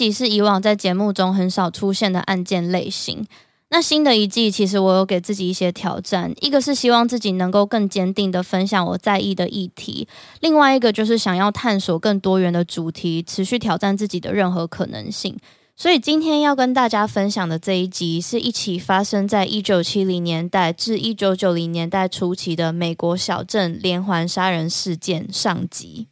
集是以往在节目中很少出现的案件类型。那新的一季，其实我有给自己一些挑战，一个是希望自己能够更坚定地分享我在意的议题，另外一个就是想要探索更多元的主题，持续挑战自己的任何可能性。所以今天要跟大家分享的这一集，是一起发生在一九七零年代至一九九零年代初期的美国小镇连环杀人事件上集。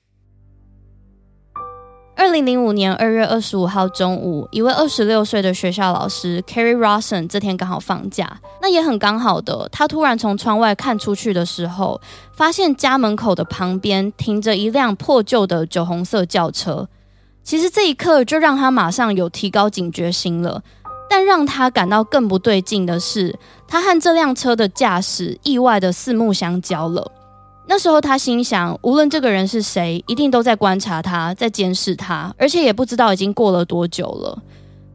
二零零五年二月二十五号中午，一位二十六岁的学校老师 Carrie Rawson 这天刚好放假，那也很刚好的，他突然从窗外看出去的时候，发现家门口的旁边停着一辆破旧的酒红色轿车。其实这一刻就让他马上有提高警觉心了，但让他感到更不对劲的是，他和这辆车的驾驶意外的四目相交了。那时候他心想，无论这个人是谁，一定都在观察他，在监视他，而且也不知道已经过了多久了。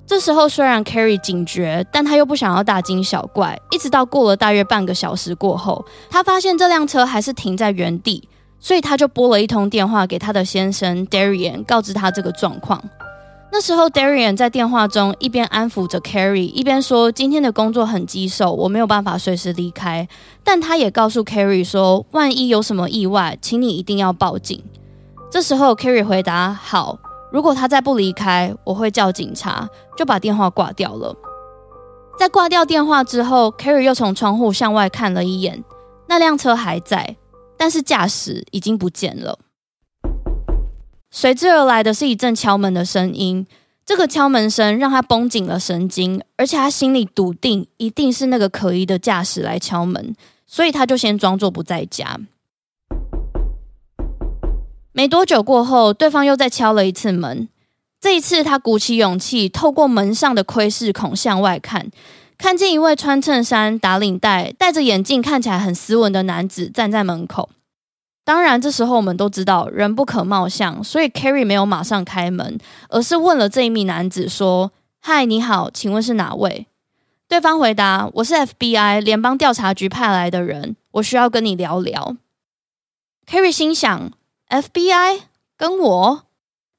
这时候虽然 Carrie 警觉，但他又不想要大惊小怪。一直到过了大约半个小时过后，他发现这辆车还是停在原地，所以他就拨了一通电话给他的先生 Darian，告知他这个状况。那时候，Darian 在电话中一边安抚着 Carrie，一边说：“今天的工作很棘手，我没有办法随时离开。”但他也告诉 Carrie 说：“万一有什么意外，请你一定要报警。”这时候，Carrie 回答：“好，如果他再不离开，我会叫警察。”就把电话挂掉了。在挂掉电话之后，Carrie 又从窗户向外看了一眼，那辆车还在，但是驾驶已经不见了。随之而来的是一阵敲门的声音，这个敲门声让他绷紧了神经，而且他心里笃定一定是那个可疑的驾驶来敲门，所以他就先装作不在家。没多久过后，对方又再敲了一次门，这一次他鼓起勇气，透过门上的窥视孔向外看，看见一位穿衬衫、打领带、戴着眼镜、看起来很斯文的男子站在门口。当然，这时候我们都知道人不可貌相，所以 Carrie 没有马上开门，而是问了这一名男子说：“嗨，你好，请问是哪位？”对方回答：“我是 FBI 联邦调查局派来的人，我需要跟你聊聊。”Carrie 心想：“FBI 跟我？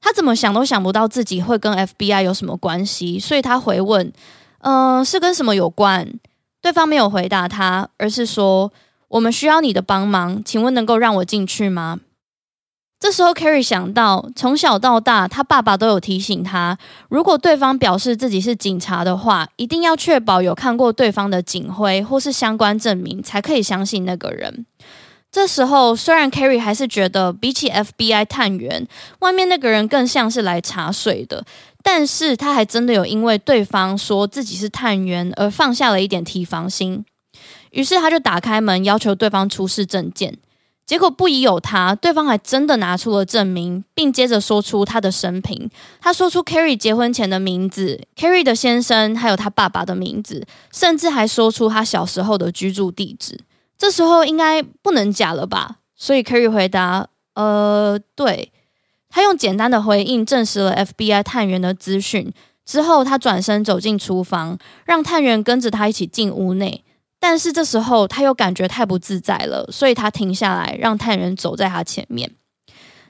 他怎么想都想不到自己会跟 FBI 有什么关系，所以他回问：“嗯、是跟什么有关？”对方没有回答他，而是说。我们需要你的帮忙，请问能够让我进去吗？这时候，Carrie 想到，从小到大，他爸爸都有提醒他，如果对方表示自己是警察的话，一定要确保有看过对方的警徽或是相关证明，才可以相信那个人。这时候，虽然 Carrie 还是觉得比起 FBI 探员，外面那个人更像是来查水的，但是他还真的有因为对方说自己是探员而放下了一点提防心。于是他就打开门，要求对方出示证件。结果不疑有他，对方还真的拿出了证明，并接着说出他的生平。他说出 Carrie 结婚前的名字，Carrie 的先生，还有他爸爸的名字，甚至还说出他小时候的居住地址。这时候应该不能假了吧？所以 Carrie 回答：“呃，对。”他用简单的回应证实了 FBI 探员的资讯。之后，他转身走进厨房，让探员跟着他一起进屋内。但是这时候他又感觉太不自在了，所以他停下来，让探员走在他前面。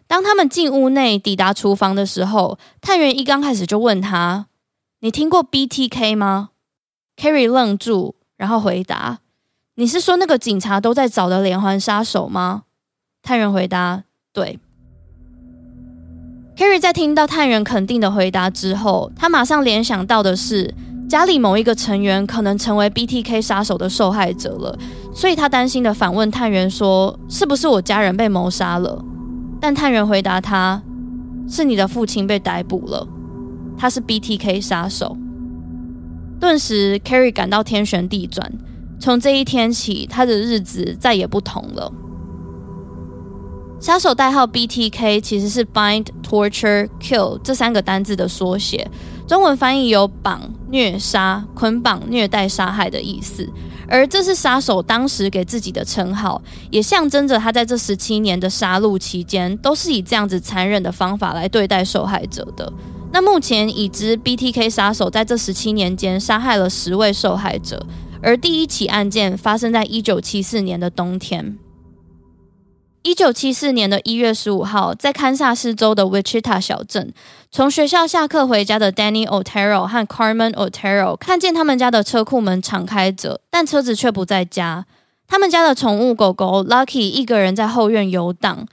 当他们进屋内，抵达厨房的时候，探员一刚开始就问他：“你听过 BTK 吗？”Carrie 愣住，然后回答：“你是说那个警察都在找的连环杀手吗？”探员回答：“对。”Carrie 在听到探员肯定的回答之后，他马上联想到的是。家里某一个成员可能成为 BTK 杀手的受害者了，所以他担心的反问探员说：“是不是我家人被谋杀了？”但探员回答他：“是你的父亲被逮捕了，他是 BTK 杀手。”顿时，Carrie 感到天旋地转。从这一天起，他的日子再也不同了。杀手代号 BTK 其实是 Bind、Torture、Kill 这三个单字的缩写。中文翻译有绑、虐杀、捆绑、虐待、杀害的意思，而这是杀手当时给自己的称号，也象征着他在这十七年的杀戮期间，都是以这样子残忍的方法来对待受害者的。那目前已知 BTK 杀手在这十七年间杀害了十位受害者，而第一起案件发生在一九七四年的冬天。一九七四年的一月十五号，在堪萨斯州的 Wichita 小镇，从学校下课回家的 Danny Otero 和 Carmen Otero 看见他们家的车库门敞开着，但车子却不在家。他们家的宠物狗狗 Lucky 一个人在后院游荡。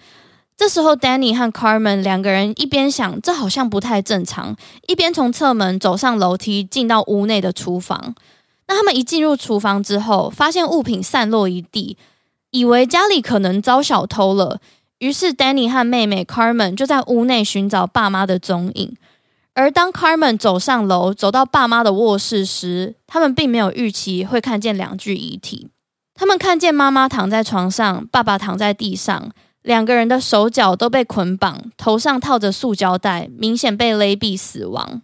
这时候，Danny 和 Carmen 两个人一边想这好像不太正常，一边从侧门走上楼梯，进到屋内的厨房。那他们一进入厨房之后，发现物品散落一地。以为家里可能遭小偷了，于是 Danny 和妹妹 Carmen 就在屋内寻找爸妈的踪影。而当 Carmen 走上楼，走到爸妈的卧室时，他们并没有预期会看见两具遗体。他们看见妈妈躺在床上，爸爸躺在地上，两个人的手脚都被捆绑，头上套着塑胶袋，明显被勒毙死亡。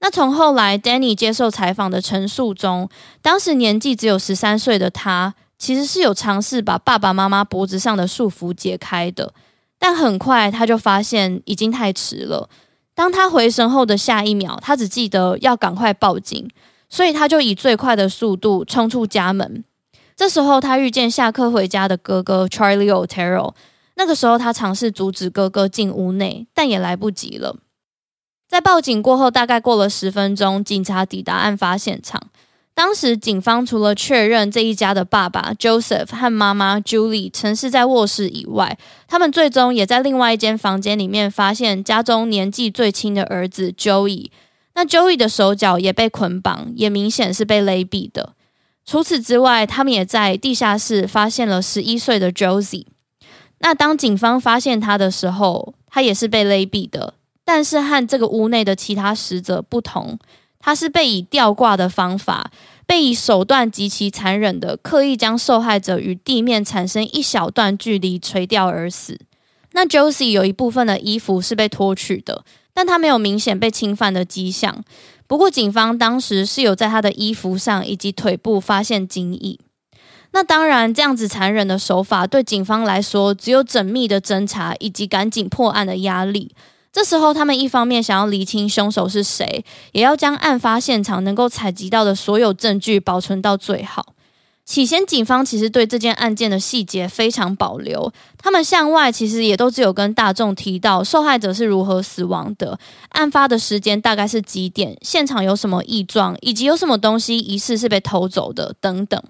那从后来 Danny 接受采访的陈述中，当时年纪只有十三岁的他。其实是有尝试把爸爸妈妈脖子上的束缚解开的，但很快他就发现已经太迟了。当他回神后的下一秒，他只记得要赶快报警，所以他就以最快的速度冲出家门。这时候他遇见下课回家的哥哥 Charlie Otero，那个时候他尝试阻止哥哥进屋内，但也来不及了。在报警过后，大概过了十分钟，警察抵达案发现场。当时警方除了确认这一家的爸爸 Joseph 和妈妈 Julie 曾是在卧室以外，他们最终也在另外一间房间里面发现家中年纪最轻的儿子 Joey。那 Joey 的手脚也被捆绑，也明显是被勒毙的。除此之外，他们也在地下室发现了十一岁的 Josie。那当警方发现他的时候，他也是被勒毙的，但是和这个屋内的其他死者不同。他是被以吊挂的方法，被以手段极其残忍的刻意将受害者与地面产生一小段距离垂吊而死。那 Josie 有一部分的衣服是被脱去的，但他没有明显被侵犯的迹象。不过警方当时是有在他的衣服上以及腿部发现精液。那当然，这样子残忍的手法对警方来说，只有缜密的侦查以及赶紧破案的压力。这时候，他们一方面想要厘清凶手是谁，也要将案发现场能够采集到的所有证据保存到最好。起先，警方其实对这件案件的细节非常保留，他们向外其实也都只有跟大众提到受害者是如何死亡的，案发的时间大概是几点，现场有什么异状，以及有什么东西疑似是被偷走的等等。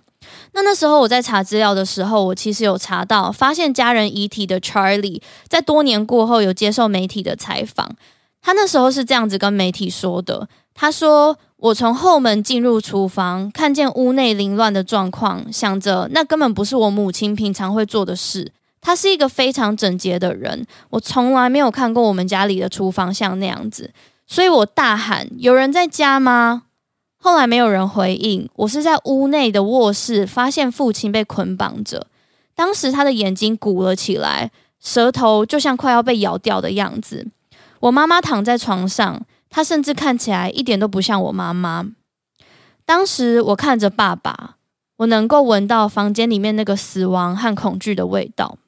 那那时候我在查资料的时候，我其实有查到，发现家人遗体的 Charlie 在多年过后有接受媒体的采访。他那时候是这样子跟媒体说的：“他说，我从后门进入厨房，看见屋内凌乱的状况，想着那根本不是我母亲平常会做的事。他是一个非常整洁的人，我从来没有看过我们家里的厨房像那样子，所以我大喊：有人在家吗？”后来没有人回应，我是在屋内的卧室发现父亲被捆绑着。当时他的眼睛鼓了起来，舌头就像快要被咬掉的样子。我妈妈躺在床上，她甚至看起来一点都不像我妈妈。当时我看着爸爸，我能够闻到房间里面那个死亡和恐惧的味道。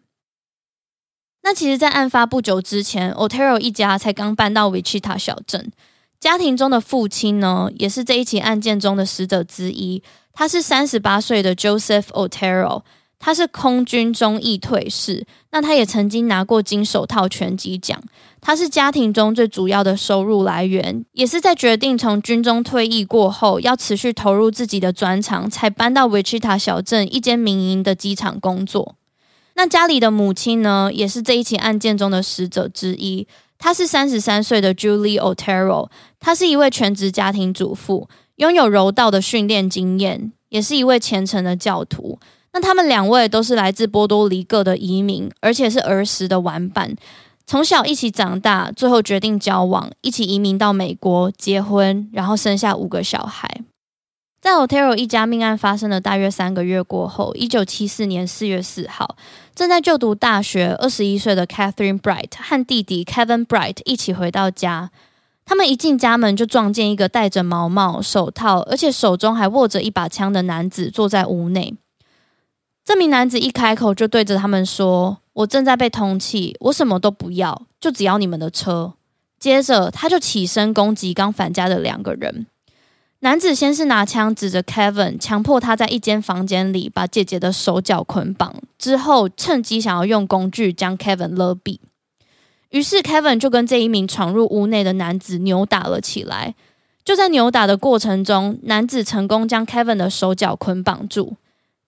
那其实，在案发不久之前，Otero 一家才刚搬到 Wichita 小镇。家庭中的父亲呢，也是这一起案件中的死者之一。他是三十八岁的 Joseph Otero，他是空军中尉退士。那他也曾经拿过金手套拳击奖。他是家庭中最主要的收入来源，也是在决定从军中退役过后，要持续投入自己的专长，才搬到 Wichita 小镇一间民营的机场工作。那家里的母亲呢，也是这一起案件中的死者之一。她是三十三岁的 Julie Otero，她是一位全职家庭主妇，拥有柔道的训练经验，也是一位虔诚的教徒。那他们两位都是来自波多黎各的移民，而且是儿时的玩伴，从小一起长大，最后决定交往，一起移民到美国结婚，然后生下五个小孩。在 Otero 一家命案发生了大约三个月过后，一九七四年四月四号，正在就读大学二十一岁的 Catherine Bright 和弟弟 Kevin Bright 一起回到家。他们一进家门就撞见一个戴着毛帽、手套，而且手中还握着一把枪的男子坐在屋内。这名男子一开口就对着他们说：“我正在被通缉，我什么都不要，就只要你们的车。”接着他就起身攻击刚返家的两个人。男子先是拿枪指着 Kevin，强迫他在一间房间里把姐姐的手脚捆绑，之后趁机想要用工具将 Kevin 勒毙。于是 Kevin 就跟这一名闯入屋内的男子扭打了起来。就在扭打的过程中，男子成功将 Kevin 的手脚捆绑住。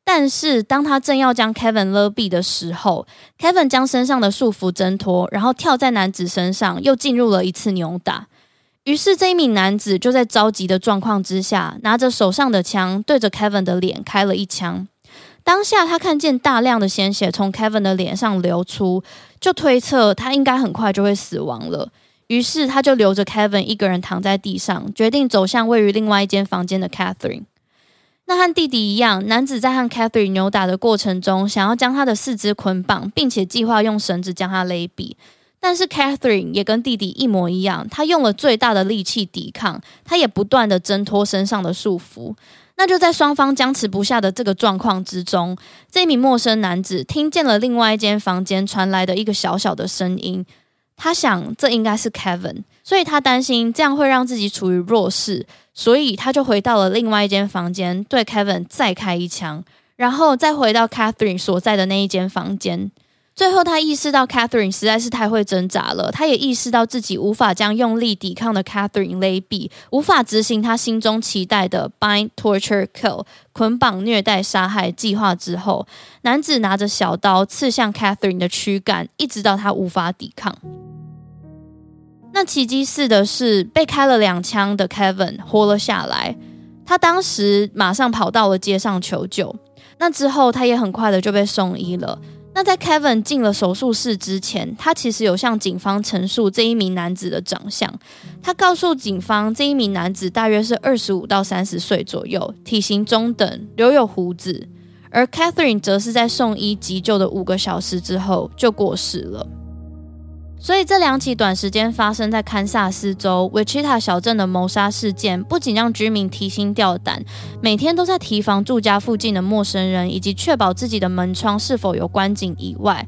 但是当他正要将 Kevin 勒毙的时候，Kevin 将身上的束缚挣脱，然后跳在男子身上，又进入了一次扭打。于是，这一名男子就在着急的状况之下，拿着手上的枪对着 Kevin 的脸开了一枪。当下，他看见大量的鲜血从 Kevin 的脸上流出，就推测他应该很快就会死亡了。于是，他就留着 Kevin 一个人躺在地上，决定走向位于另外一间房间的 Catherine。那和弟弟一样，男子在和 Catherine 扭打的过程中，想要将他的四肢捆绑，并且计划用绳子将他勒毙。但是 Catherine 也跟弟弟一模一样，他用了最大的力气抵抗，他也不断的挣脱身上的束缚。那就在双方僵持不下的这个状况之中，这名陌生男子听见了另外一间房间传来的一个小小的声音，他想这应该是 Kevin，所以他担心这样会让自己处于弱势，所以他就回到了另外一间房间，对 Kevin 再开一枪，然后再回到 Catherine 所在的那一间房间。最后，他意识到 Catherine 实在是太会挣扎了。他也意识到自己无法将用力抵抗的 Catherine 勒毙，无法执行他心中期待的 bind, torture, kill 捆绑、虐待、杀害计划之后，男子拿着小刀刺向 Catherine 的躯干，一直到他无法抵抗。那奇迹似的是，被开了两枪的 Kevin 活了下来。他当时马上跑到了街上求救。那之后，他也很快的就被送医了。那在 Kevin 进了手术室之前，他其实有向警方陈述这一名男子的长相。他告诉警方，这一名男子大约是二十五到三十岁左右，体型中等，留有胡子。而 Catherine 则是在送医急救的五个小时之后就过世了。所以这两起短时间发生在堪萨斯州 Wichita 小镇的谋杀事件，不仅让居民提心吊胆，每天都在提防住家附近的陌生人，以及确保自己的门窗是否有关紧以外，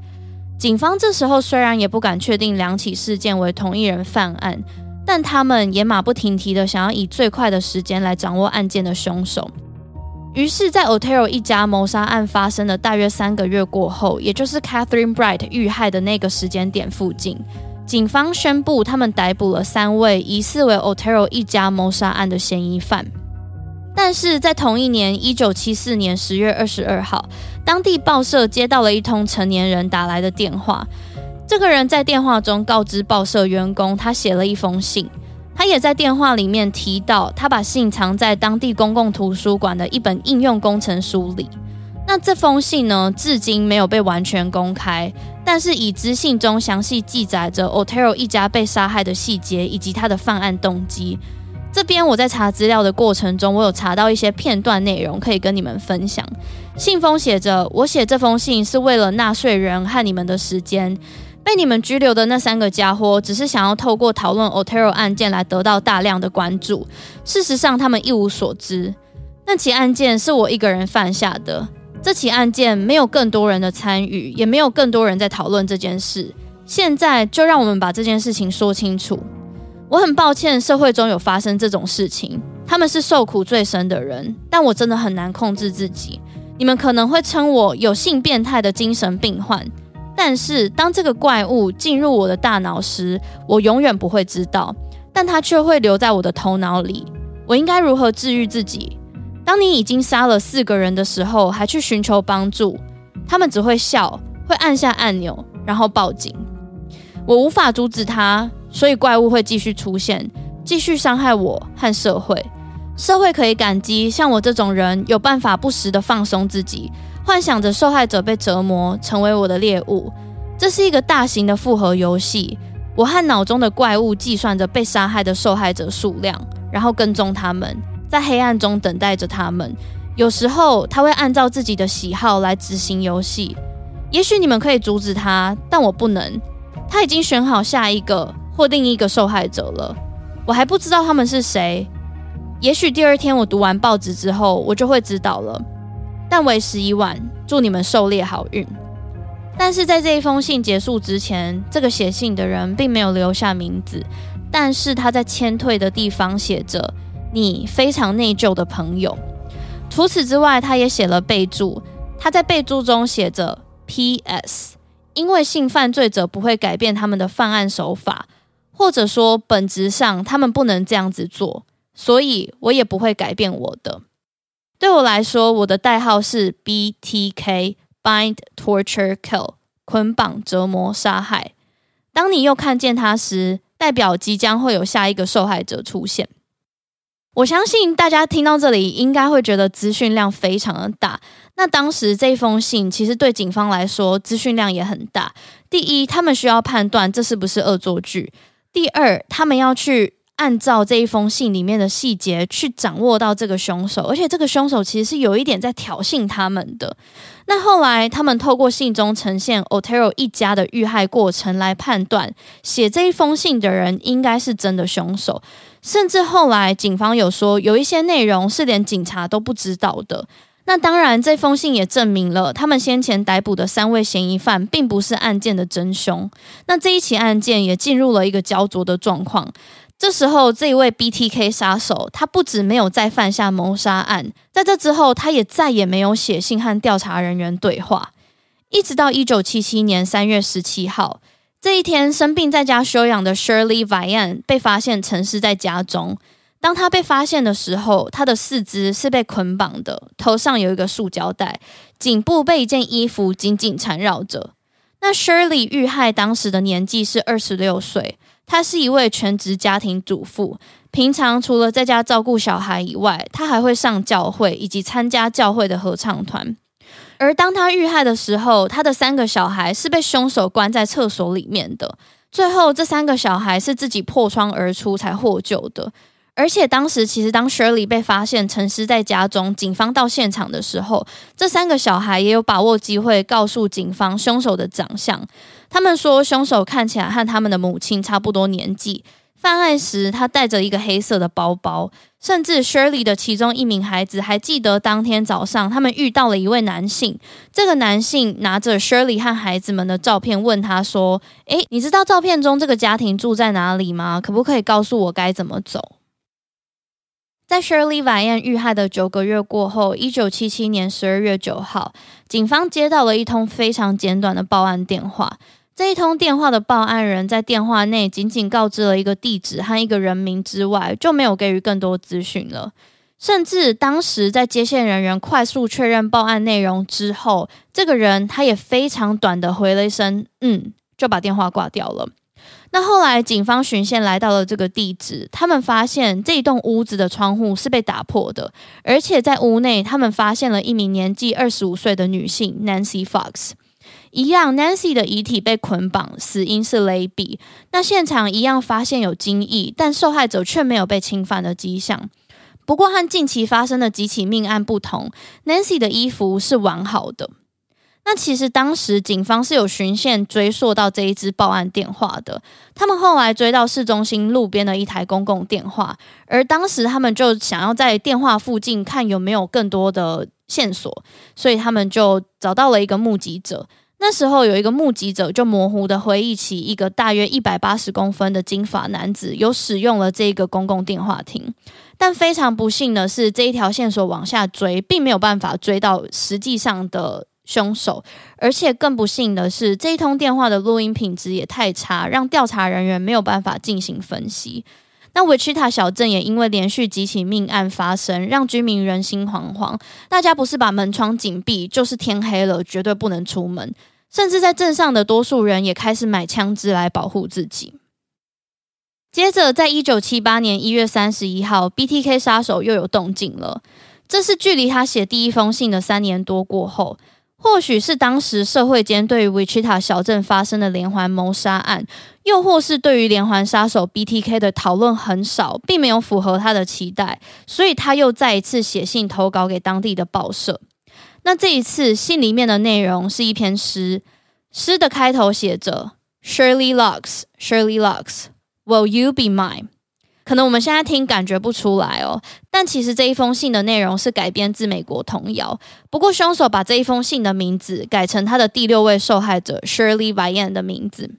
警方这时候虽然也不敢确定两起事件为同一人犯案，但他们也马不停蹄的想要以最快的时间来掌握案件的凶手。于是，在 Otero 一家谋杀案发生的大约三个月过后，也就是 Catherine Bright 遇害的那个时间点附近，警方宣布他们逮捕了三位疑似为 Otero 一家谋杀案的嫌疑犯。但是在同一年，一九七四年十月二十二号，当地报社接到了一通成年人打来的电话，这个人在电话中告知报社员工，他写了一封信。他也在电话里面提到，他把信藏在当地公共图书馆的一本应用工程书里。那这封信呢，至今没有被完全公开，但是已知信中详细记载着 Otero 一家被杀害的细节以及他的犯案动机。这边我在查资料的过程中，我有查到一些片段内容可以跟你们分享。信封写着：“我写这封信是为了纳税人和你们的时间。被你们拘留的那三个家伙，只是想要透过讨论 Otero 案件来得到大量的关注。事实上，他们一无所知。那起案件是我一个人犯下的。这起案件没有更多人的参与，也没有更多人在讨论这件事。现在就让我们把这件事情说清楚。”我很抱歉，社会中有发生这种事情，他们是受苦最深的人，但我真的很难控制自己。你们可能会称我有性变态的精神病患，但是当这个怪物进入我的大脑时，我永远不会知道，但它却会留在我的头脑里。我应该如何治愈自己？当你已经杀了四个人的时候，还去寻求帮助，他们只会笑，会按下按钮，然后报警。我无法阻止他。所以怪物会继续出现，继续伤害我和社会。社会可以感激像我这种人有办法不时地放松自己，幻想着受害者被折磨，成为我的猎物。这是一个大型的复合游戏。我和脑中的怪物计算着被杀害的受害者数量，然后跟踪他们，在黑暗中等待着他们。有时候他会按照自己的喜好来执行游戏。也许你们可以阻止他，但我不能。他已经选好下一个。或另一个受害者了，我还不知道他们是谁。也许第二天我读完报纸之后，我就会知道了。但为时已晚，祝你们狩猎好运。但是在这一封信结束之前，这个写信的人并没有留下名字，但是他在签退的地方写着“你非常内疚的朋友”。除此之外，他也写了备注，他在备注中写着 “P.S.”，因为性犯罪者不会改变他们的犯案手法。或者说，本质上他们不能这样子做，所以我也不会改变我的。对我来说，我的代号是 BTK，Bind Torture Kill，捆绑、折磨、杀害。当你又看见他时，代表即将会有下一个受害者出现。我相信大家听到这里，应该会觉得资讯量非常的大。那当时这封信其实对警方来说，资讯量也很大。第一，他们需要判断这是不是恶作剧。第二，他们要去按照这一封信里面的细节去掌握到这个凶手，而且这个凶手其实是有一点在挑衅他们的。那后来，他们透过信中呈现 Otero 一家的遇害过程来判断，写这一封信的人应该是真的凶手。甚至后来，警方有说有一些内容是连警察都不知道的。那当然，这封信也证明了他们先前逮捕的三位嫌疑犯并不是案件的真凶。那这一起案件也进入了一个焦灼的状况。这时候，这一位 BTK 杀手，他不止没有再犯下谋杀案，在这之后，他也再也没有写信和调查人员对话。一直到一九七七年三月十七号这一天，生病在家休养的 Shirley Vian 被发现陈尸在家中。当他被发现的时候，他的四肢是被捆绑的，头上有一个塑胶袋，颈部被一件衣服紧紧缠绕着。那 Shirley 遇害当时的年纪是二十六岁，她是一位全职家庭主妇，平常除了在家照顾小孩以外，她还会上教会以及参加教会的合唱团。而当她遇害的时候，她的三个小孩是被凶手关在厕所里面的，最后这三个小孩是自己破窗而出才获救的。而且当时，其实当 Shirley 被发现沉尸在家中，警方到现场的时候，这三个小孩也有把握机会告诉警方凶手的长相。他们说，凶手看起来和他们的母亲差不多年纪，犯案时他带着一个黑色的包包。甚至 Shirley 的其中一名孩子还记得当天早上他们遇到了一位男性，这个男性拿着 Shirley 和孩子们的照片，问他说：“诶，你知道照片中这个家庭住在哪里吗？可不可以告诉我该怎么走？”在 Shirley v a n 遇害的九个月过后，一九七七年十二月九号，警方接到了一通非常简短的报案电话。这一通电话的报案人在电话内仅仅告知了一个地址和一个人名之外，就没有给予更多资讯了。甚至当时在接线人员快速确认报案内容之后，这个人他也非常短的回了一声“嗯”，就把电话挂掉了。那后来，警方巡线来到了这个地址，他们发现这一栋屋子的窗户是被打破的，而且在屋内，他们发现了一名年纪二十五岁的女性 Nancy Fox。一样，Nancy 的遗体被捆绑，死因是勒毙。那现场一样发现有精液，但受害者却没有被侵犯的迹象。不过和近期发生的几起命案不同，Nancy 的衣服是完好的。那其实当时警方是有循线追溯到这一支报案电话的，他们后来追到市中心路边的一台公共电话，而当时他们就想要在电话附近看有没有更多的线索，所以他们就找到了一个目击者。那时候有一个目击者就模糊的回忆起一个大约一百八十公分的金发男子有使用了这个公共电话亭，但非常不幸的是，这一条线索往下追，并没有办法追到实际上的。凶手，而且更不幸的是，这一通电话的录音品质也太差，让调查人员没有办法进行分析。那维契塔小镇也因为连续几起命案发生，让居民人心惶惶。大家不是把门窗紧闭，就是天黑了绝对不能出门。甚至在镇上的多数人也开始买枪支来保护自己。接着，在一九七八年一月三十一号，BTK 杀手又有动静了。这是距离他写第一封信的三年多过后。或许是当时社会间对于 Wichita 小镇发生的连环谋杀案，又或是对于连环杀手 BTK 的讨论很少，并没有符合他的期待，所以他又再一次写信投稿给当地的报社。那这一次信里面的内容是一篇诗，诗的开头写着 Shirley Lux, Shirley Lux, Will you be mine? 可能我们现在听感觉不出来哦，但其实这一封信的内容是改编自美国童谣。不过凶手把这一封信的名字改成他的第六位受害者 Shirley Vian 的名字。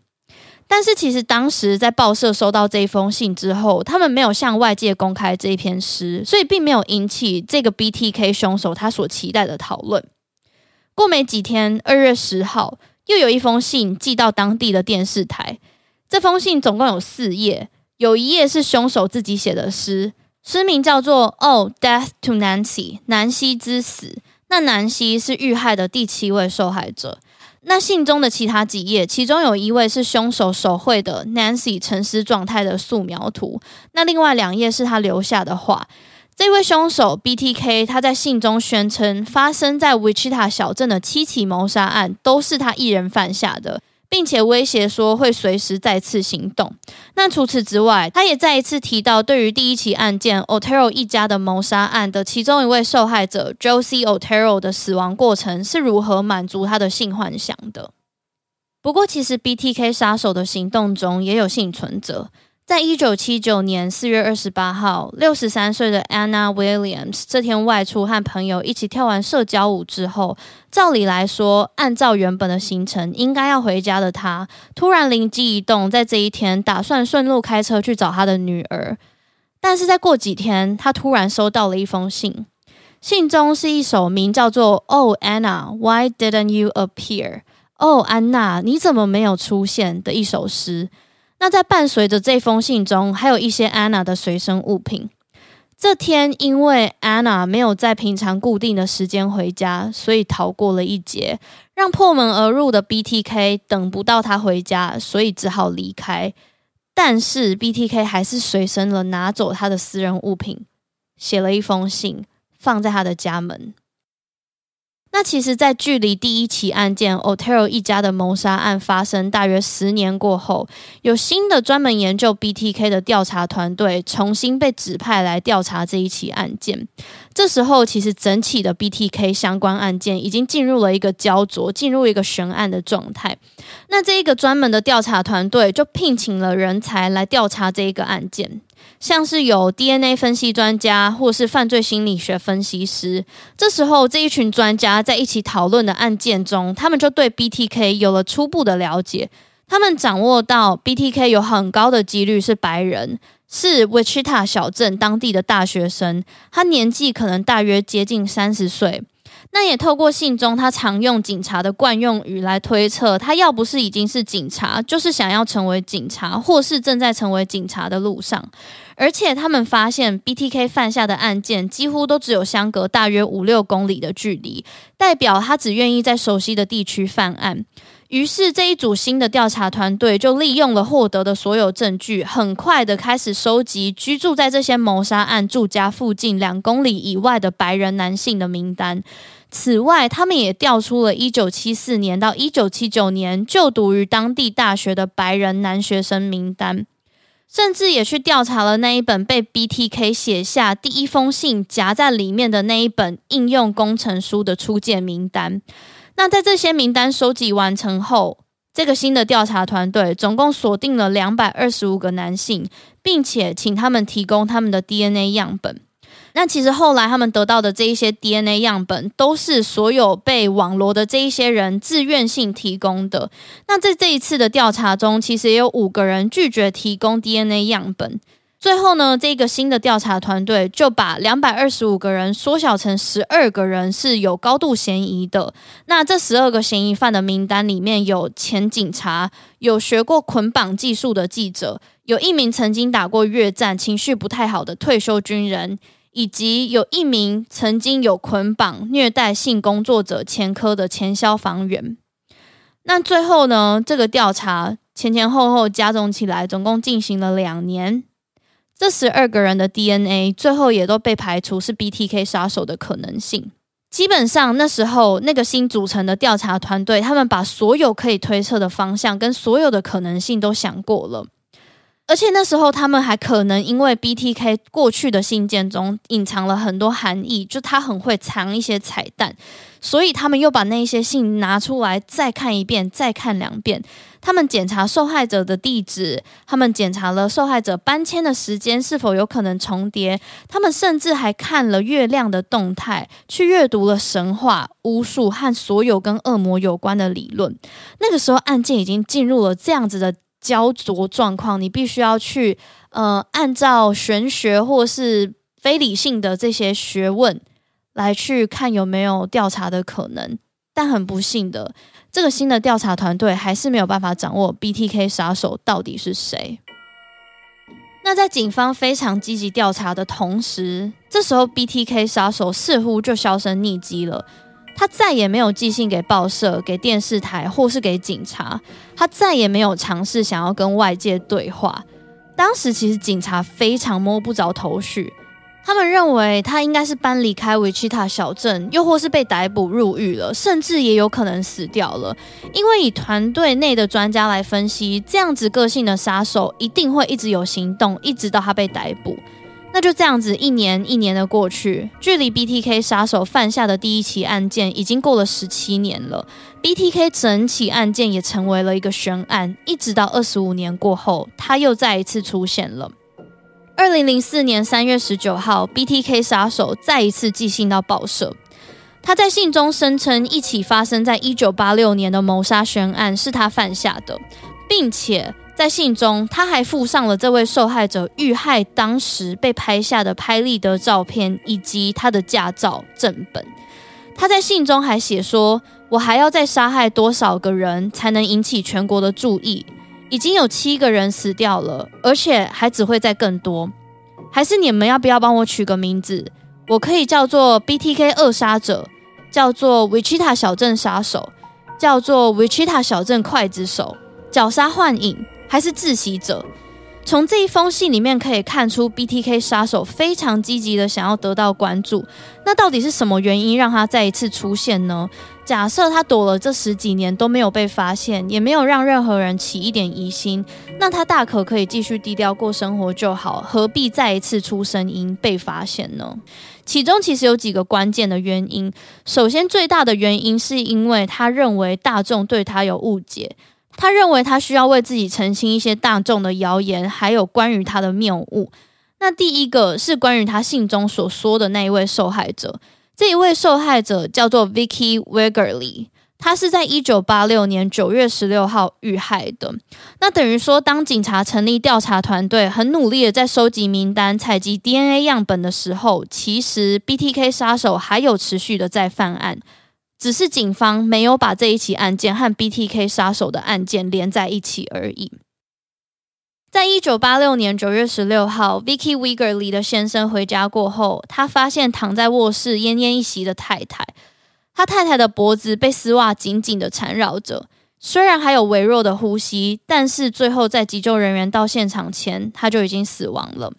但是其实当时在报社收到这一封信之后，他们没有向外界公开这一篇诗，所以并没有引起这个 BTK 凶手他所期待的讨论。过没几天，二月十号又有一封信寄到当地的电视台。这封信总共有四页。有一页是凶手自己写的诗，诗名叫做《Oh Death to Nancy》，南希之死。那南希是遇害的第七位受害者。那信中的其他几页，其中有一位是凶手手绘的 Nancy 沉尸状态的素描图，那另外两页是他留下的话。这位凶手 BTK 他在信中宣称，发生在 Wichita 小镇的七起谋杀案都是他一人犯下的。并且威胁说会随时再次行动。那除此之外，他也再一次提到，对于第一起案件 Otero 一家的谋杀案的其中一位受害者 Josie Otero 的死亡过程是如何满足他的性幻想的。不过，其实 BTK 杀手的行动中也有幸存者。在一九七九年四月二十八号，六十三岁的 Anna Williams 这天外出和朋友一起跳完社交舞之后，照理来说，按照原本的行程应该要回家的她，突然灵机一动，在这一天打算顺路开车去找她的女儿。但是在过几天，她突然收到了一封信，信中是一首名叫做《Oh Anna, Why Didn't You Appear》哦，安娜，你怎么没有出现的一首诗。那在伴随着这封信中，还有一些安娜的随身物品。这天，因为安娜没有在平常固定的时间回家，所以逃过了一劫，让破门而入的 BTK 等不到她回家，所以只好离开。但是 BTK 还是随身了拿走她的私人物品，写了一封信，放在她的家门。那其实，在距离第一起案件 Otero 一家的谋杀案发生大约十年过后，有新的专门研究 BTK 的调查团队重新被指派来调查这一起案件。这时候，其实整起的 BTK 相关案件已经进入了一个焦灼、进入一个悬案的状态。那这一个专门的调查团队就聘请了人才来调查这一个案件。像是有 DNA 分析专家，或是犯罪心理学分析师。这时候，这一群专家在一起讨论的案件中，他们就对 BTK 有了初步的了解。他们掌握到 BTK 有很高的几率是白人，是 Wichita 小镇当地的大学生，他年纪可能大约接近三十岁。那也透过信中他常用警察的惯用语来推测，他要不是已经是警察，就是想要成为警察，或是正在成为警察的路上。而且他们发现，BTK 犯下的案件几乎都只有相隔大约五六公里的距离，代表他只愿意在熟悉的地区犯案。于是这一组新的调查团队就利用了获得的所有证据，很快的开始收集居住在这些谋杀案住家附近两公里以外的白人男性的名单。此外，他们也调出了1974年到1979年就读于当地大学的白人男学生名单，甚至也去调查了那一本被 BTK 写下第一封信夹在里面的那一本应用工程书的出借名单。那在这些名单收集完成后，这个新的调查团队总共锁定了两百二十五个男性，并且请他们提供他们的 DNA 样本。那其实后来他们得到的这一些 DNA 样本，都是所有被网罗的这一些人自愿性提供的。那在这一次的调查中，其实也有五个人拒绝提供 DNA 样本。最后呢，这个新的调查团队就把两百二十五个人缩小成十二个人是有高度嫌疑的。那这十二个嫌疑犯的名单里面有前警察，有学过捆绑技术的记者，有一名曾经打过越战、情绪不太好的退休军人。以及有一名曾经有捆绑虐待性工作者前科的前消防员。那最后呢，这个调查前前后后加总起来，总共进行了两年。这十二个人的 DNA 最后也都被排除是 BTK 杀手的可能性。基本上那时候那个新组成的调查团队，他们把所有可以推测的方向跟所有的可能性都想过了。而且那时候，他们还可能因为 BTK 过去的信件中隐藏了很多含义，就他很会藏一些彩蛋，所以他们又把那些信拿出来再看一遍，再看两遍。他们检查受害者的地址，他们检查了受害者搬迁的时间是否有可能重叠，他们甚至还看了月亮的动态，去阅读了神话、巫术和所有跟恶魔有关的理论。那个时候，案件已经进入了这样子的。焦灼状况，你必须要去呃，按照玄学或是非理性的这些学问来去看有没有调查的可能。但很不幸的，这个新的调查团队还是没有办法掌握 BTK 杀手到底是谁。那在警方非常积极调查的同时，这时候 BTK 杀手似乎就销声匿迹了。他再也没有寄信给报社、给电视台，或是给警察。他再也没有尝试想要跟外界对话。当时其实警察非常摸不着头绪，他们认为他应该是搬离开维奇塔小镇，又或是被逮捕入狱了，甚至也有可能死掉了。因为以团队内的专家来分析，这样子个性的杀手一定会一直有行动，一直到他被逮捕。那就这样子，一年一年的过去，距离 BTK 杀手犯下的第一起案件已经过了十七年了。BTK 整起案件也成为了一个悬案，一直到二十五年过后，他又再一次出现了。二零零四年三月十九号，BTK 杀手再一次寄信到报社，他在信中声称一起发生在一九八六年的谋杀悬案是他犯下的，并且。在信中，他还附上了这位受害者遇害当时被拍下的拍立得照片以及他的驾照正本。他在信中还写说：“我还要再杀害多少个人才能引起全国的注意？已经有七个人死掉了，而且还只会在更多。还是你们要不要帮我取个名字？我可以叫做 BTK 扼杀者，叫做 Vichita 小镇杀手，叫做 Vichita 小镇刽子手，绞杀幻影。”还是窒息者。从这一封信里面可以看出，BTK 杀手非常积极的想要得到关注。那到底是什么原因让他再一次出现呢？假设他躲了这十几年都没有被发现，也没有让任何人起一点疑心，那他大可可以继续低调过生活就好，何必再一次出声音被发现呢？其中其实有几个关键的原因。首先，最大的原因是因为他认为大众对他有误解。他认为他需要为自己澄清一些大众的谣言，还有关于他的谬误。那第一个是关于他信中所说的那一位受害者，这一位受害者叫做 Vicky Wiggerly，他是在一九八六年九月十六号遇害的。那等于说，当警察成立调查团队，很努力的在收集名单、采集 DNA 样本的时候，其实 BTK 杀手还有持续的在犯案。只是警方没有把这一起案件和 BTK 杀手的案件连在一起而已。在一九八六年九月十六号，Vicky Wegerle 的先生回家过后，他发现躺在卧室奄奄一息的太太。他太太的脖子被丝袜紧紧的缠绕着，虽然还有微弱的呼吸，但是最后在急救人员到现场前，他就已经死亡了。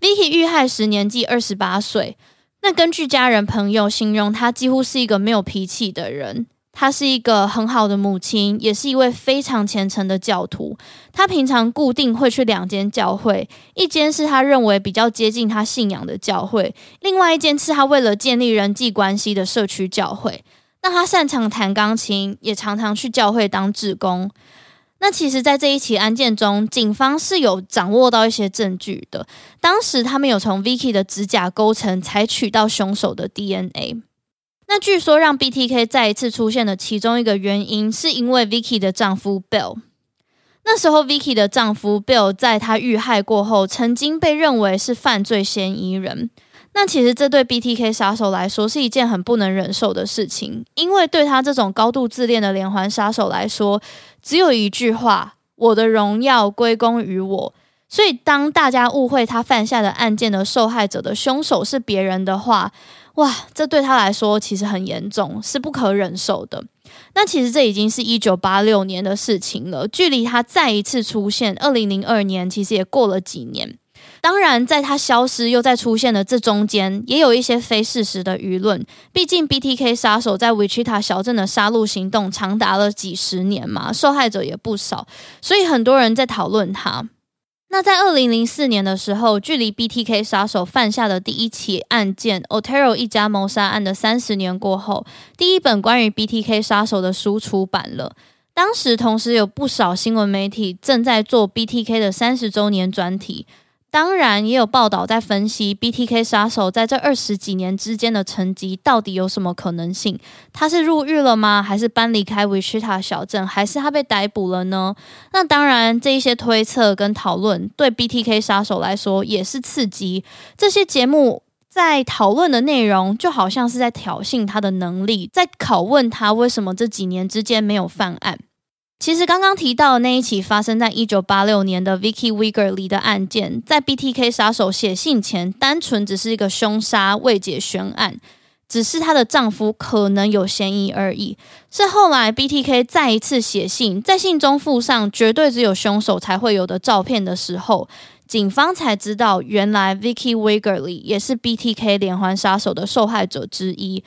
Vicky 遇害时年纪二十八岁。那根据家人朋友形容，他几乎是一个没有脾气的人。他是一个很好的母亲，也是一位非常虔诚的教徒。他平常固定会去两间教会，一间是他认为比较接近他信仰的教会，另外一间是他为了建立人际关系的社区教会。那他擅长弹钢琴，也常常去教会当志工。那其实，在这一起案件中，警方是有掌握到一些证据的。当时他们有从 Vicky 的指甲沟层采取到凶手的 DNA。那据说让 BTK 再一次出现的其中一个原因，是因为 Vicky 的丈夫 Bill。那时候，Vicky 的丈夫 Bill 在他遇害过后，曾经被认为是犯罪嫌疑人。那其实这对 BTK 杀手来说是一件很不能忍受的事情，因为对他这种高度自恋的连环杀手来说，只有一句话：“我的荣耀归功于我。”所以，当大家误会他犯下的案件的受害者的凶手是别人的话，哇，这对他来说其实很严重，是不可忍受的。那其实这已经是一九八六年的事情了，距离他再一次出现，二零零二年，其实也过了几年。当然，在他消失又再出现的这中间，也有一些非事实的舆论。毕竟，BTK 杀手在 Wichita 小镇的杀戮行动长达了几十年嘛，受害者也不少，所以很多人在讨论他。那在二零零四年的时候，距离 BTK 杀手犯下的第一起案件 Otero 一家谋杀案的三十年过后，第一本关于 BTK 杀手的书出版了。当时，同时有不少新闻媒体正在做 BTK 的三十周年专题。当然，也有报道在分析 BTK 杀手在这二十几年之间的成绩到底有什么可能性？他是入狱了吗？还是搬离开 Wichita 小镇？还是他被逮捕了呢？那当然，这一些推测跟讨论对 BTK 杀手来说也是刺激。这些节目在讨论的内容就好像是在挑衅他的能力，在拷问他为什么这几年之间没有犯案。其实刚刚提到的那一起发生在一九八六年的 Vicky Vigerly 的案件，在 BTK 杀手写信前，单纯只是一个凶杀未解悬案，只是她的丈夫可能有嫌疑而已。是后来 BTK 再一次写信，在信中附上绝对只有凶手才会有的照片的时候，警方才知道原来 Vicky Wegerle 也是 BTK 连环杀手的受害者之一。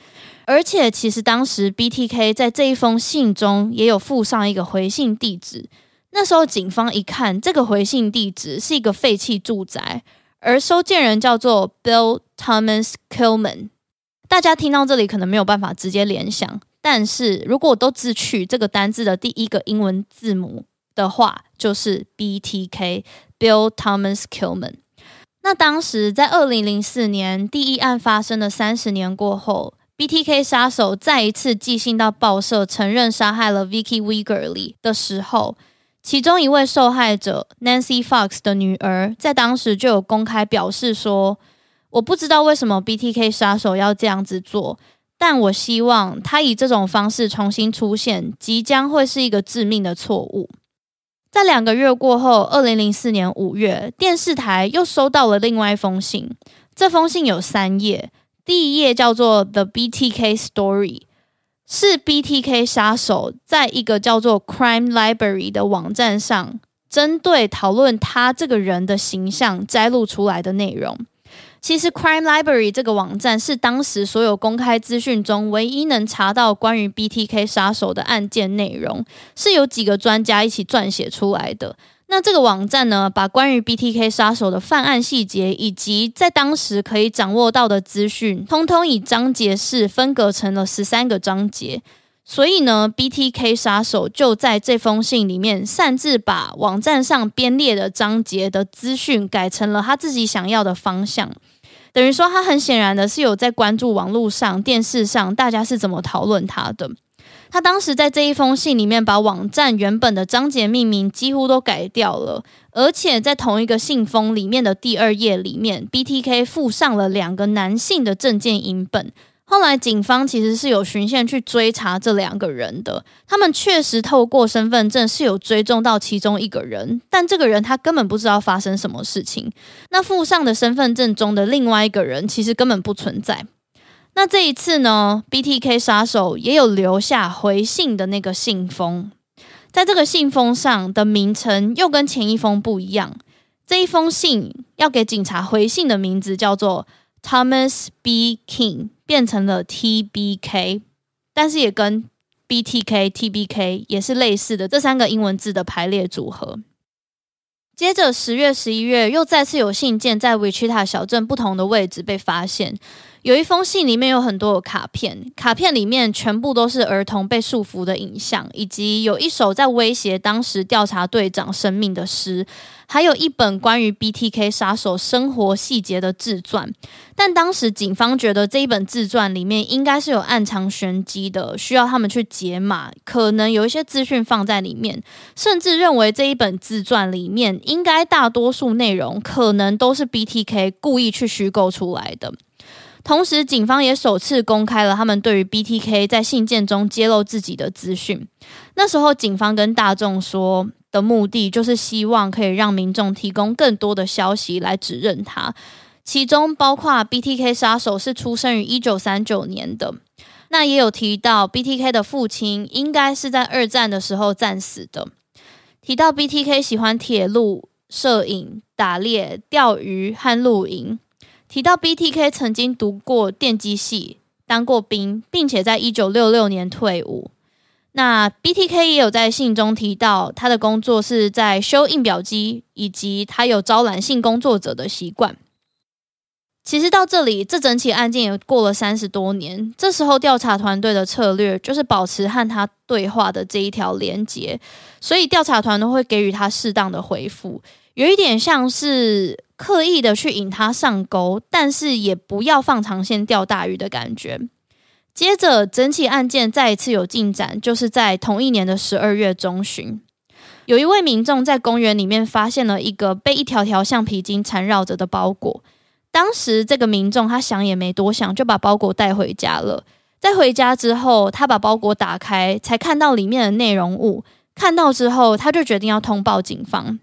而且，其实当时 BTK 在这一封信中也有附上一个回信地址。那时候警方一看，这个回信地址是一个废弃住宅，而收件人叫做 Bill Thomas Kilman。大家听到这里可能没有办法直接联想，但是如果都只取这个单字的第一个英文字母的话，就是 BTK Bill Thomas Kilman。那当时在二零零四年第一案发生的三十年过后。BTK 杀手再一次寄信到报社，承认杀害了 Vicky Wegerle 的时候，其中一位受害者 Nancy Fox 的女儿在当时就有公开表示说：“我不知道为什么 BTK 杀手要这样子做，但我希望他以这种方式重新出现，即将会是一个致命的错误。”在两个月过后，二零零四年五月，电视台又收到了另外一封信，这封信有三页。第一页叫做 The BTK Story，是 BTK 杀手在一个叫做 Crime Library 的网站上，针对讨论他这个人的形象摘录出来的内容。其实 Crime Library 这个网站是当时所有公开资讯中唯一能查到关于 BTK 杀手的案件内容，是由几个专家一起撰写出来的。那这个网站呢，把关于 BTK 杀手的犯案细节以及在当时可以掌握到的资讯，通通以章节式分隔成了十三个章节。所以呢，BTK 杀手就在这封信里面擅自把网站上编列的章节的资讯改成了他自己想要的方向。等于说，他很显然的是有在关注网络上、电视上大家是怎么讨论他的。他当时在这一封信里面，把网站原本的章节命名几乎都改掉了，而且在同一个信封里面的第二页里面，BTK 附上了两个男性的证件影本。后来警方其实是有循线去追查这两个人的，他们确实透过身份证是有追踪到其中一个人，但这个人他根本不知道发生什么事情。那附上的身份证中的另外一个人其实根本不存在。那这一次呢，BTK 杀手也有留下回信的那个信封。在这个信封上的名称又跟前一封不一样。这一封信要给警察回信的名字叫做 Thomas B. King，变成了 T. B. K，但是也跟 B. T. K. T. B. K 也是类似的这三个英文字的排列组合。接着十月、十一月又再次有信件在 Wichita 小镇不同的位置被发现。有一封信里面有很多卡片，卡片里面全部都是儿童被束缚的影像，以及有一首在威胁当时调查队长生命的诗，还有一本关于 BTK 杀手生活细节的自传。但当时警方觉得这一本自传里面应该是有暗藏玄机的，需要他们去解码，可能有一些资讯放在里面，甚至认为这一本自传里面应该大多数内容可能都是 BTK 故意去虚构出来的。同时，警方也首次公开了他们对于 BTK 在信件中揭露自己的资讯。那时候，警方跟大众说的目的就是希望可以让民众提供更多的消息来指认他，其中包括 BTK 杀手是出生于一九三九年的。那也有提到 BTK 的父亲应该是在二战的时候战死的。提到 BTK 喜欢铁路、摄影、打猎、钓鱼和露营。提到 BTK 曾经读过电机系，当过兵，并且在一九六六年退伍。那 BTK 也有在信中提到，他的工作是在修印表机，以及他有招揽性工作者的习惯。其实到这里，这整起案件也过了三十多年。这时候调查团队的策略就是保持和他对话的这一条连结，所以调查团都会给予他适当的回复。有一点像是刻意的去引他上钩，但是也不要放长线钓大鱼的感觉。接着，整起案件再一次有进展，就是在同一年的十二月中旬，有一位民众在公园里面发现了一个被一条条橡皮筋缠绕着的包裹。当时，这个民众他想也没多想，就把包裹带回家了。在回家之后，他把包裹打开，才看到里面的内容物。看到之后，他就决定要通报警方。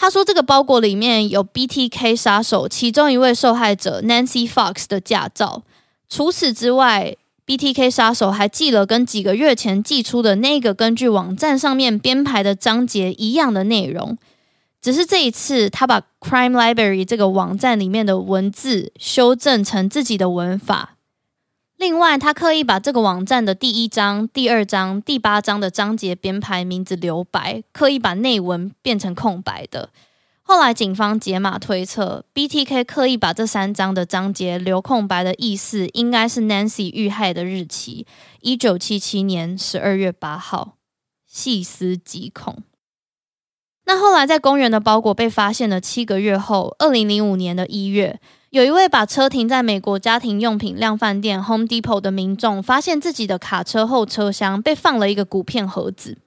他说：“这个包裹里面有 BTK 杀手其中一位受害者 Nancy Fox 的驾照。除此之外，BTK 杀手还寄了跟几个月前寄出的那个根据网站上面编排的章节一样的内容，只是这一次他把 Crime Library 这个网站里面的文字修正成自己的文法。”另外，他刻意把这个网站的第一章、第二章、第八章的章节编排名字留白，刻意把内文变成空白的。后来，警方解码推测，BTK 刻意把这三章的章节留空白的意思，应该是 Nancy 遇害的日期——一九七七年十二月八号。细思极恐。那后来，在公园的包裹被发现的七个月后，二零零五年的一月。有一位把车停在美国家庭用品量贩店 Home Depot 的民众，发现自己的卡车后车厢被放了一个骨片盒子。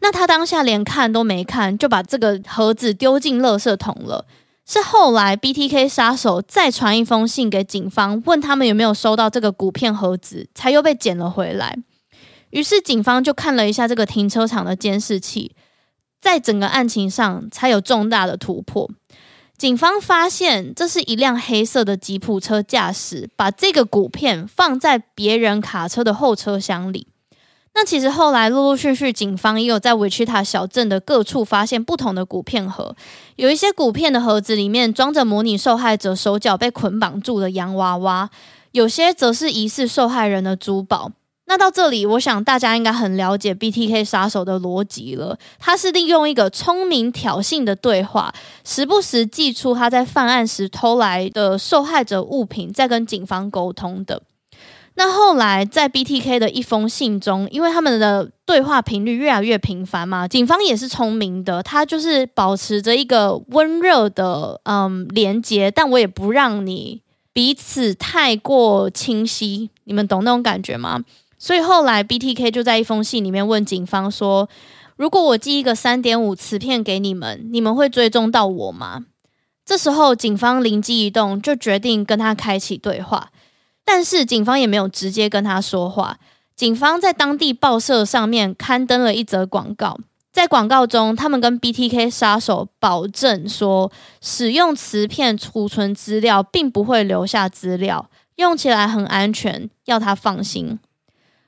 那他当下连看都没看，就把这个盒子丢进垃圾桶了。是后来 BTK 杀手再传一封信给警方，问他们有没有收到这个骨片盒子，才又被捡了回来。于是警方就看了一下这个停车场的监视器，在整个案情上才有重大的突破。警方发现，这是一辆黑色的吉普车驾驶把这个骨片放在别人卡车的后车厢里。那其实后来陆陆续续，警方也有在维奇塔小镇的各处发现不同的骨片盒，有一些骨片的盒子里面装着模拟受害者手脚被捆绑住的洋娃娃，有些则是疑似受害人的珠宝。那到这里，我想大家应该很了解 BTK 杀手的逻辑了。他是利用一个聪明挑衅的对话，时不时寄出他在犯案时偷来的受害者物品，在跟警方沟通的。那后来在 BTK 的一封信中，因为他们的对话频率越来越频繁嘛，警方也是聪明的，他就是保持着一个温热的嗯连接，但我也不让你彼此太过清晰，你们懂那种感觉吗？所以后来，BTK 就在一封信里面问警方说：“如果我寄一个三点五磁片给你们，你们会追踪到我吗？”这时候，警方灵机一动，就决定跟他开启对话。但是，警方也没有直接跟他说话。警方在当地报社上面刊登了一则广告，在广告中，他们跟 BTK 杀手保证说，使用磁片储存资料并不会留下资料，用起来很安全，要他放心。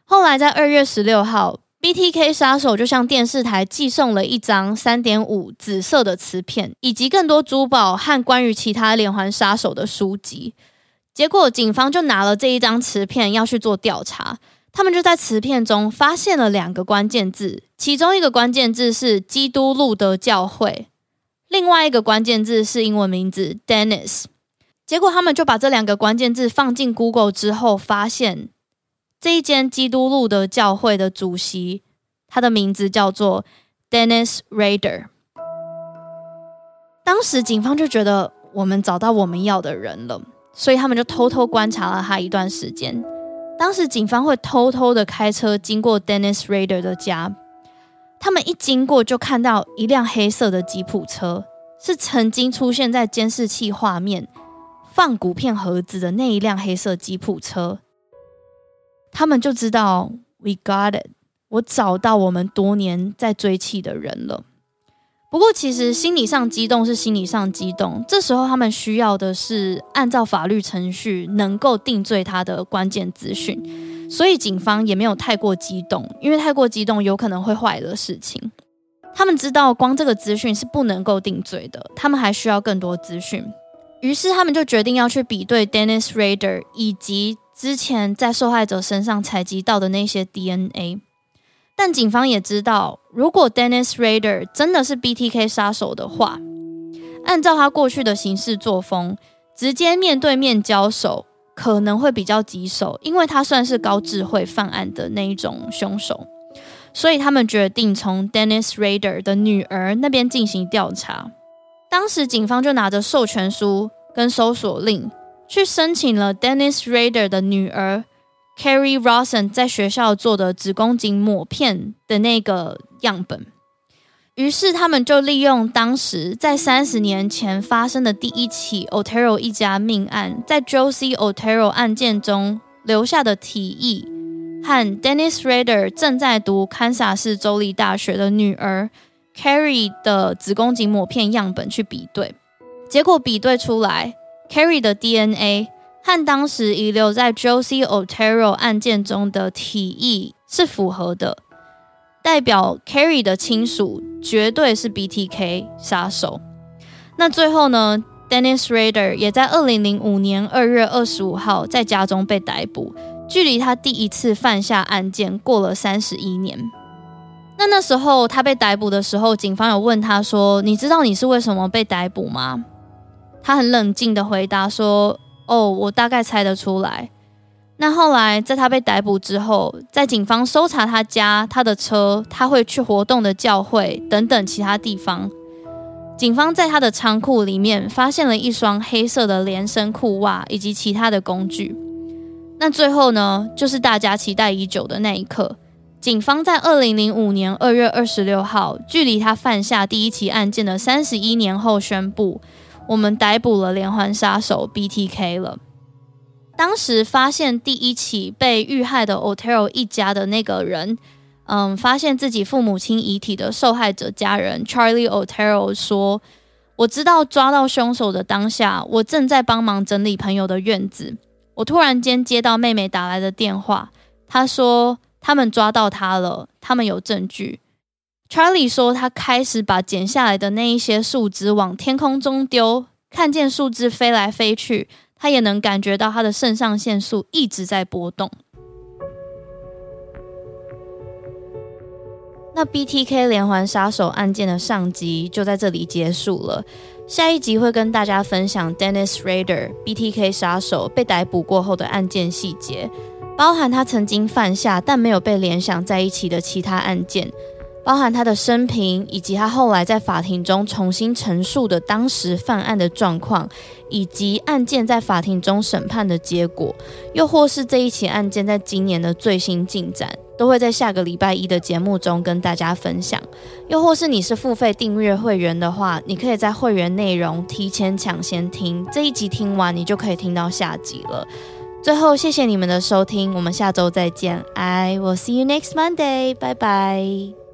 后来在二月十六号 BTK 杀手就向电视台寄送了一张三点五紫色的磁片，以及更多珠宝和关于其他连环杀手的书籍。结果警方就拿了这一张磁片要去做调查，他们就在磁片中发现了两个关键字，其中一个关键字是基督路德教会，另外一个关键字是英文名字 Dennis。结果他们就把这两个关键字放进 Google 之后，发现。这一间基督路的教会的主席，他的名字叫做 Dennis Rader。当时警方就觉得我们找到我们要的人了，所以他们就偷偷观察了他一段时间。当时警方会偷偷的开车经过 Dennis Rader 的家，他们一经过就看到一辆黑色的吉普车，是曾经出现在监视器画面放骨片盒子的那一辆黑色吉普车。他们就知道，We got it，我找到我们多年在追缉的人了。不过，其实心理上激动是心理上激动，这时候他们需要的是按照法律程序能够定罪他的关键资讯，所以警方也没有太过激动，因为太过激动有可能会坏了事情。他们知道光这个资讯是不能够定罪的，他们还需要更多资讯，于是他们就决定要去比对 Dennis Raider 以及。之前在受害者身上采集到的那些 DNA，但警方也知道，如果 Dennis Rader 真的是 BTK 杀手的话，按照他过去的行事作风，直接面对面交手可能会比较棘手，因为他算是高智慧犯案的那一种凶手，所以他们决定从 Dennis Rader 的女儿那边进行调查。当时警方就拿着授权书跟搜索令。去申请了 Dennis Rader 的女儿 Kerri Rawson 在学校做的子宫颈抹片的那个样本，于是他们就利用当时在三十年前发生的第一起 Otero 一家命案，在 Josie Otero 案件中留下的体液，和 Dennis Rader 正在读堪萨斯州立大学的女儿 Kerri 的子宫颈抹片样本去比对，结果比对出来。Carrie 的 DNA 和当时遗留在 Josie Otero 案件中的体液是符合的，代表 Carrie 的亲属绝对是 BTK 杀手。那最后呢，Dennis Rader 也在二零零五年二月二十五号在家中被逮捕，距离他第一次犯下案件过了三十一年。那那时候他被逮捕的时候，警方有问他说：“你知道你是为什么被逮捕吗？”他很冷静的回答说：“哦，我大概猜得出来。”那后来在他被逮捕之后，在警方搜查他家、他的车、他会去活动的教会等等其他地方，警方在他的仓库里面发现了一双黑色的连身裤袜以及其他的工具。那最后呢，就是大家期待已久的那一刻，警方在二零零五年二月二十六号，距离他犯下第一起案件的三十一年后宣布。我们逮捕了连环杀手 BTK 了。当时发现第一起被遇害的 Otero 一家的那个人，嗯，发现自己父母亲遗体的受害者家人 Charlie Otero 说：“我知道抓到凶手的当下，我正在帮忙整理朋友的院子。我突然间接到妹妹打来的电话，她说他们抓到他了，他们有证据。” Charlie 说，他开始把剪下来的那一些树枝往天空中丢，看见树枝飞来飞去，他也能感觉到他的肾上腺素一直在波动。那 BTK 连环杀手案件的上集就在这里结束了，下一集会跟大家分享 Dennis Rader BTK 杀手被逮捕过后的案件细节，包含他曾经犯下但没有被联想在一起的其他案件。包含他的生平，以及他后来在法庭中重新陈述的当时犯案的状况，以及案件在法庭中审判的结果，又或是这一起案件在今年的最新进展，都会在下个礼拜一的节目中跟大家分享。又或是你是付费订阅会员的话，你可以在会员内容提前抢先听，这一集听完你就可以听到下集了。最后，谢谢你们的收听，我们下周再见。I will see you next Monday，拜拜。